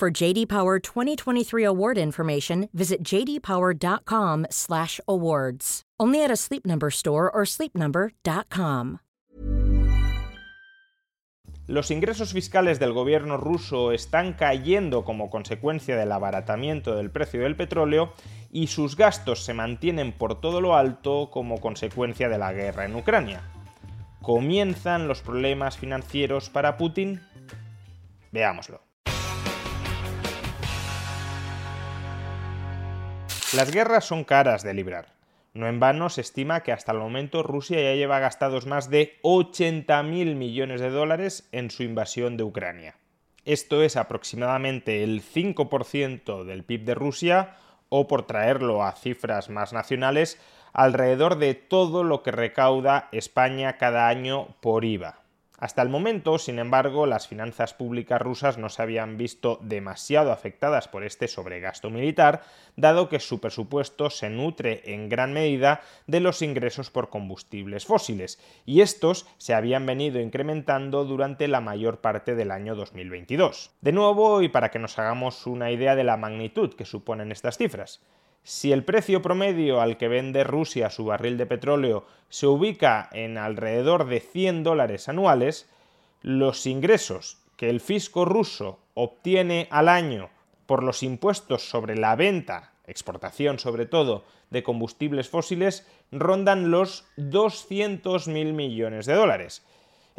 For JD Power 2023 award information, visit jdpower.com/awards. Only at a Sleep Number store or sleepnumber.com. Los ingresos fiscales del gobierno ruso están cayendo como consecuencia del abaratamiento del precio del petróleo y sus gastos se mantienen por todo lo alto como consecuencia de la guerra en Ucrania. ¿Comienzan los problemas financieros para Putin? Veámoslo. Las guerras son caras de librar. No en vano se estima que hasta el momento Rusia ya lleva gastados más de 80.000 millones de dólares en su invasión de Ucrania. Esto es aproximadamente el 5% del PIB de Rusia o, por traerlo a cifras más nacionales, alrededor de todo lo que recauda España cada año por IVA. Hasta el momento, sin embargo, las finanzas públicas rusas no se habían visto demasiado afectadas por este sobregasto militar, dado que su presupuesto se nutre en gran medida de los ingresos por combustibles fósiles, y estos se habían venido incrementando durante la mayor parte del año 2022. De nuevo, y para que nos hagamos una idea de la magnitud que suponen estas cifras, si el precio promedio al que vende Rusia su barril de petróleo se ubica en alrededor de 100 dólares anuales, los ingresos que el fisco ruso obtiene al año por los impuestos sobre la venta, exportación sobre todo, de combustibles fósiles rondan los 200.000 millones de dólares.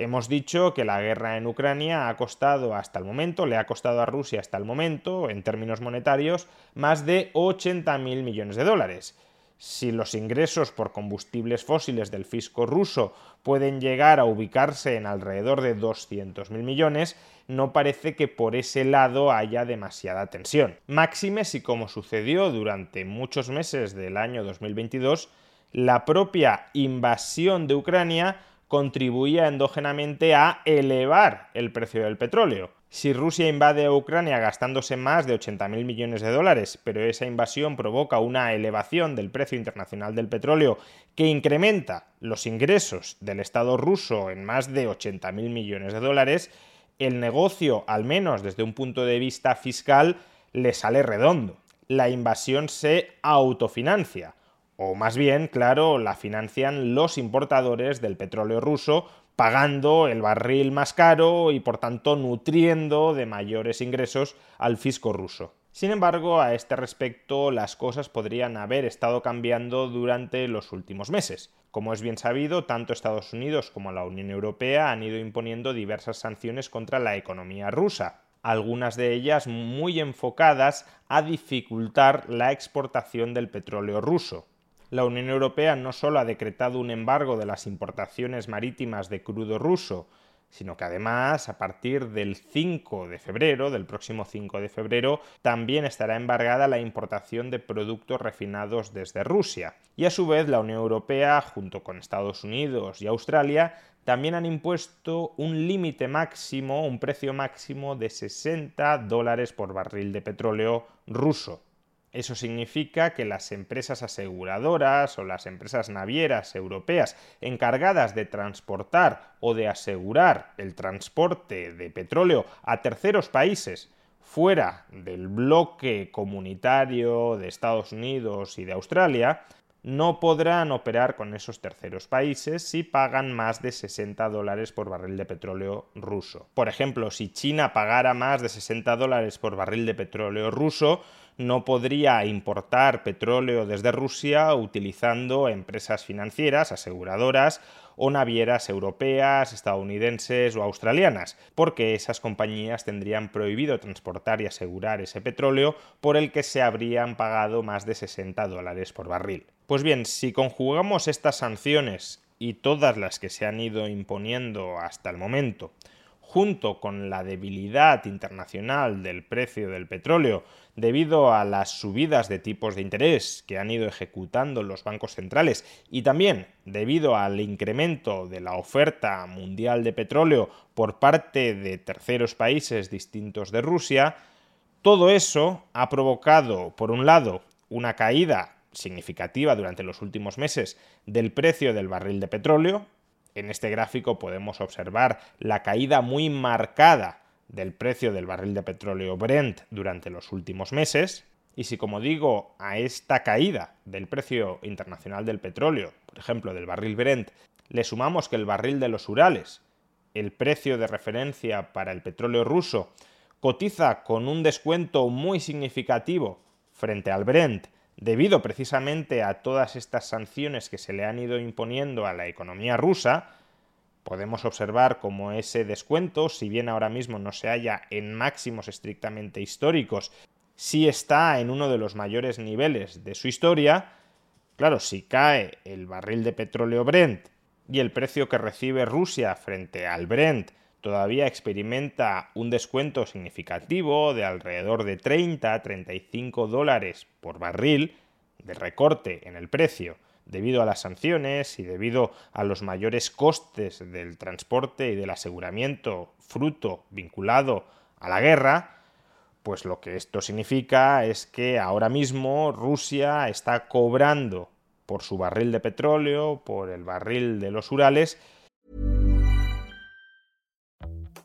Hemos dicho que la guerra en Ucrania ha costado hasta el momento, le ha costado a Rusia hasta el momento, en términos monetarios, más de 80.000 millones de dólares. Si los ingresos por combustibles fósiles del fisco ruso pueden llegar a ubicarse en alrededor de 200.000 millones, no parece que por ese lado haya demasiada tensión. Máxime si, como sucedió durante muchos meses del año 2022, la propia invasión de Ucrania contribuía endógenamente a elevar el precio del petróleo. Si Rusia invade a Ucrania gastándose más de 80.000 millones de dólares, pero esa invasión provoca una elevación del precio internacional del petróleo que incrementa los ingresos del Estado ruso en más de 80.000 millones de dólares, el negocio, al menos desde un punto de vista fiscal, le sale redondo. La invasión se autofinancia o más bien, claro, la financian los importadores del petróleo ruso, pagando el barril más caro y por tanto nutriendo de mayores ingresos al fisco ruso. Sin embargo, a este respecto las cosas podrían haber estado cambiando durante los últimos meses. Como es bien sabido, tanto Estados Unidos como la Unión Europea han ido imponiendo diversas sanciones contra la economía rusa, algunas de ellas muy enfocadas a dificultar la exportación del petróleo ruso la Unión Europea no solo ha decretado un embargo de las importaciones marítimas de crudo ruso, sino que además a partir del 5 de febrero, del próximo 5 de febrero, también estará embargada la importación de productos refinados desde Rusia. Y a su vez la Unión Europea, junto con Estados Unidos y Australia, también han impuesto un límite máximo, un precio máximo de 60 dólares por barril de petróleo ruso. Eso significa que las empresas aseguradoras o las empresas navieras europeas encargadas de transportar o de asegurar el transporte de petróleo a terceros países fuera del bloque comunitario de Estados Unidos y de Australia, no podrán operar con esos terceros países si pagan más de 60 dólares por barril de petróleo ruso. Por ejemplo, si China pagara más de 60 dólares por barril de petróleo ruso, no podría importar petróleo desde Rusia utilizando empresas financieras, aseguradoras o navieras europeas, estadounidenses o australianas, porque esas compañías tendrían prohibido transportar y asegurar ese petróleo por el que se habrían pagado más de 60 dólares por barril. Pues bien, si conjugamos estas sanciones y todas las que se han ido imponiendo hasta el momento, junto con la debilidad internacional del precio del petróleo debido a las subidas de tipos de interés que han ido ejecutando los bancos centrales y también debido al incremento de la oferta mundial de petróleo por parte de terceros países distintos de Rusia, todo eso ha provocado, por un lado, una caída significativa durante los últimos meses del precio del barril de petróleo, en este gráfico podemos observar la caída muy marcada del precio del barril de petróleo Brent durante los últimos meses. Y si, como digo, a esta caída del precio internacional del petróleo, por ejemplo, del barril Brent, le sumamos que el barril de los Urales, el precio de referencia para el petróleo ruso, cotiza con un descuento muy significativo frente al Brent debido precisamente a todas estas sanciones que se le han ido imponiendo a la economía rusa, podemos observar cómo ese descuento, si bien ahora mismo no se halla en máximos estrictamente históricos, sí está en uno de los mayores niveles de su historia. Claro, si cae el barril de petróleo Brent y el precio que recibe Rusia frente al Brent todavía experimenta un descuento significativo de alrededor de 30-35 dólares por barril de recorte en el precio debido a las sanciones y debido a los mayores costes del transporte y del aseguramiento fruto vinculado a la guerra, pues lo que esto significa es que ahora mismo Rusia está cobrando por su barril de petróleo, por el barril de los Urales,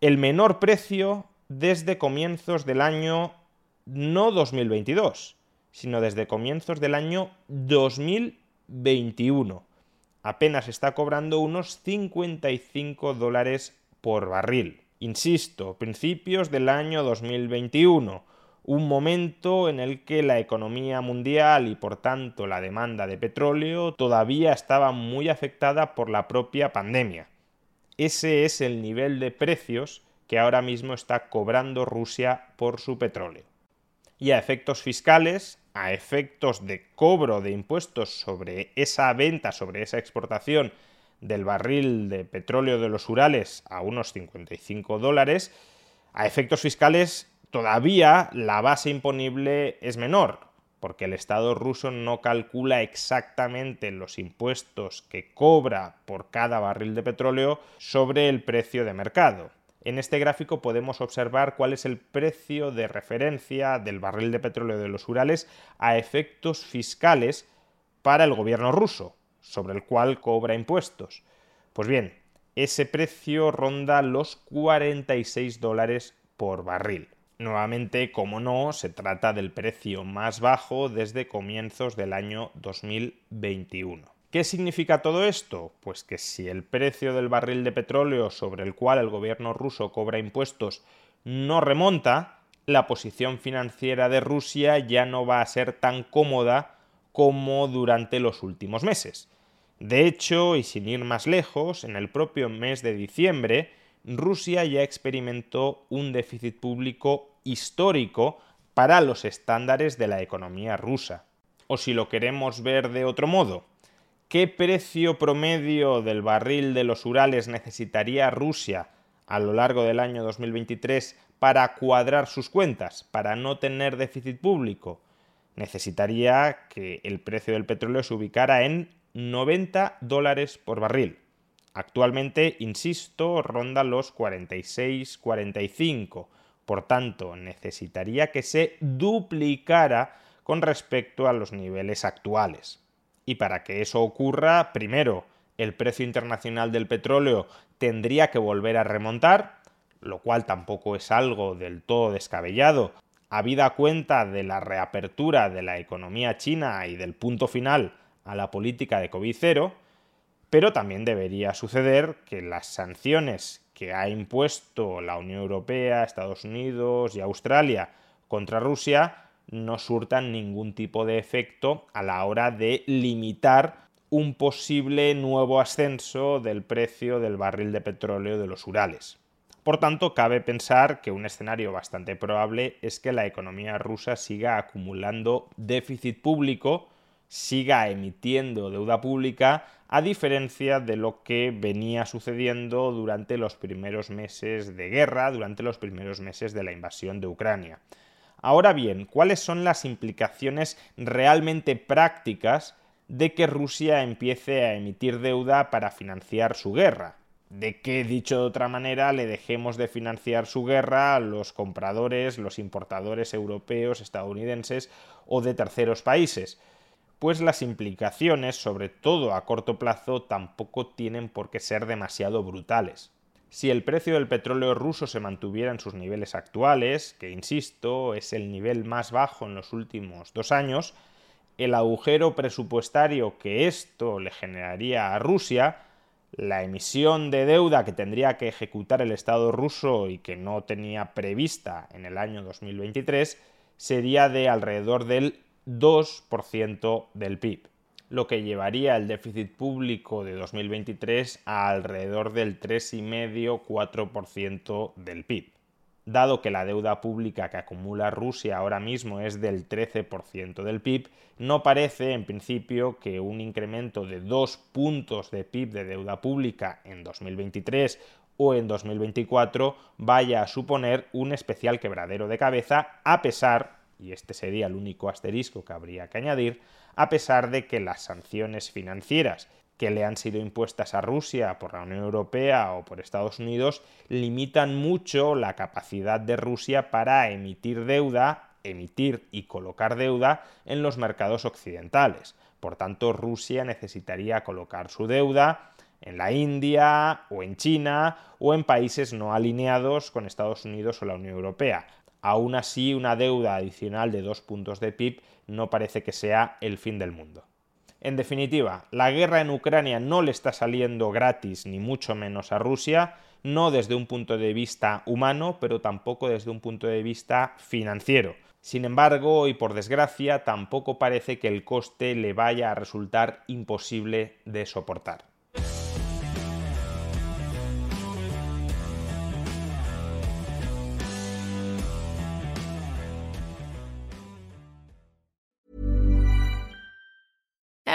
El menor precio desde comienzos del año no 2022, sino desde comienzos del año 2021. Apenas está cobrando unos 55 dólares por barril. Insisto, principios del año 2021, un momento en el que la economía mundial y por tanto la demanda de petróleo todavía estaba muy afectada por la propia pandemia. Ese es el nivel de precios que ahora mismo está cobrando Rusia por su petróleo. Y a efectos fiscales, a efectos de cobro de impuestos sobre esa venta, sobre esa exportación del barril de petróleo de los Urales a unos 55 dólares, a efectos fiscales todavía la base imponible es menor, porque el Estado ruso no calcula exactamente los impuestos que cobra por cada barril de petróleo sobre el precio de mercado. En este gráfico podemos observar cuál es el precio de referencia del barril de petróleo de los Urales a efectos fiscales para el gobierno ruso, sobre el cual cobra impuestos. Pues bien, ese precio ronda los 46 dólares por barril. Nuevamente, como no, se trata del precio más bajo desde comienzos del año 2021. ¿Qué significa todo esto? Pues que si el precio del barril de petróleo sobre el cual el gobierno ruso cobra impuestos no remonta, la posición financiera de Rusia ya no va a ser tan cómoda como durante los últimos meses. De hecho, y sin ir más lejos, en el propio mes de diciembre, Rusia ya experimentó un déficit público histórico para los estándares de la economía rusa. O si lo queremos ver de otro modo, ¿qué precio promedio del barril de los Urales necesitaría Rusia a lo largo del año 2023 para cuadrar sus cuentas, para no tener déficit público? Necesitaría que el precio del petróleo se ubicara en 90 dólares por barril. Actualmente, insisto, ronda los 46-45 por tanto, necesitaría que se duplicara con respecto a los niveles actuales. Y para que eso ocurra, primero, el precio internacional del petróleo tendría que volver a remontar, lo cual tampoco es algo del todo descabellado, habida cuenta de la reapertura de la economía china y del punto final a la política de COVID cero, pero también debería suceder que las sanciones que ha impuesto la Unión Europea, Estados Unidos y Australia contra Rusia no surtan ningún tipo de efecto a la hora de limitar un posible nuevo ascenso del precio del barril de petróleo de los Urales. Por tanto, cabe pensar que un escenario bastante probable es que la economía rusa siga acumulando déficit público, siga emitiendo deuda pública a diferencia de lo que venía sucediendo durante los primeros meses de guerra, durante los primeros meses de la invasión de Ucrania. Ahora bien, ¿cuáles son las implicaciones realmente prácticas de que Rusia empiece a emitir deuda para financiar su guerra? De que, dicho de otra manera, le dejemos de financiar su guerra a los compradores, los importadores europeos, estadounidenses o de terceros países pues las implicaciones, sobre todo a corto plazo, tampoco tienen por qué ser demasiado brutales. Si el precio del petróleo ruso se mantuviera en sus niveles actuales, que insisto, es el nivel más bajo en los últimos dos años, el agujero presupuestario que esto le generaría a Rusia, la emisión de deuda que tendría que ejecutar el Estado ruso y que no tenía prevista en el año 2023, sería de alrededor del 2% del PIB, lo que llevaría el déficit público de 2023 a alrededor del 3,5-4% del PIB. Dado que la deuda pública que acumula Rusia ahora mismo es del 13% del PIB, no parece en principio que un incremento de 2 puntos de PIB de deuda pública en 2023 o en 2024 vaya a suponer un especial quebradero de cabeza a pesar y este sería el único asterisco que habría que añadir, a pesar de que las sanciones financieras que le han sido impuestas a Rusia por la Unión Europea o por Estados Unidos limitan mucho la capacidad de Rusia para emitir deuda, emitir y colocar deuda en los mercados occidentales. Por tanto, Rusia necesitaría colocar su deuda en la India o en China o en países no alineados con Estados Unidos o la Unión Europea. Aún así, una deuda adicional de dos puntos de PIB no parece que sea el fin del mundo. En definitiva, la guerra en Ucrania no le está saliendo gratis ni mucho menos a Rusia, no desde un punto de vista humano, pero tampoco desde un punto de vista financiero. Sin embargo, y por desgracia, tampoco parece que el coste le vaya a resultar imposible de soportar.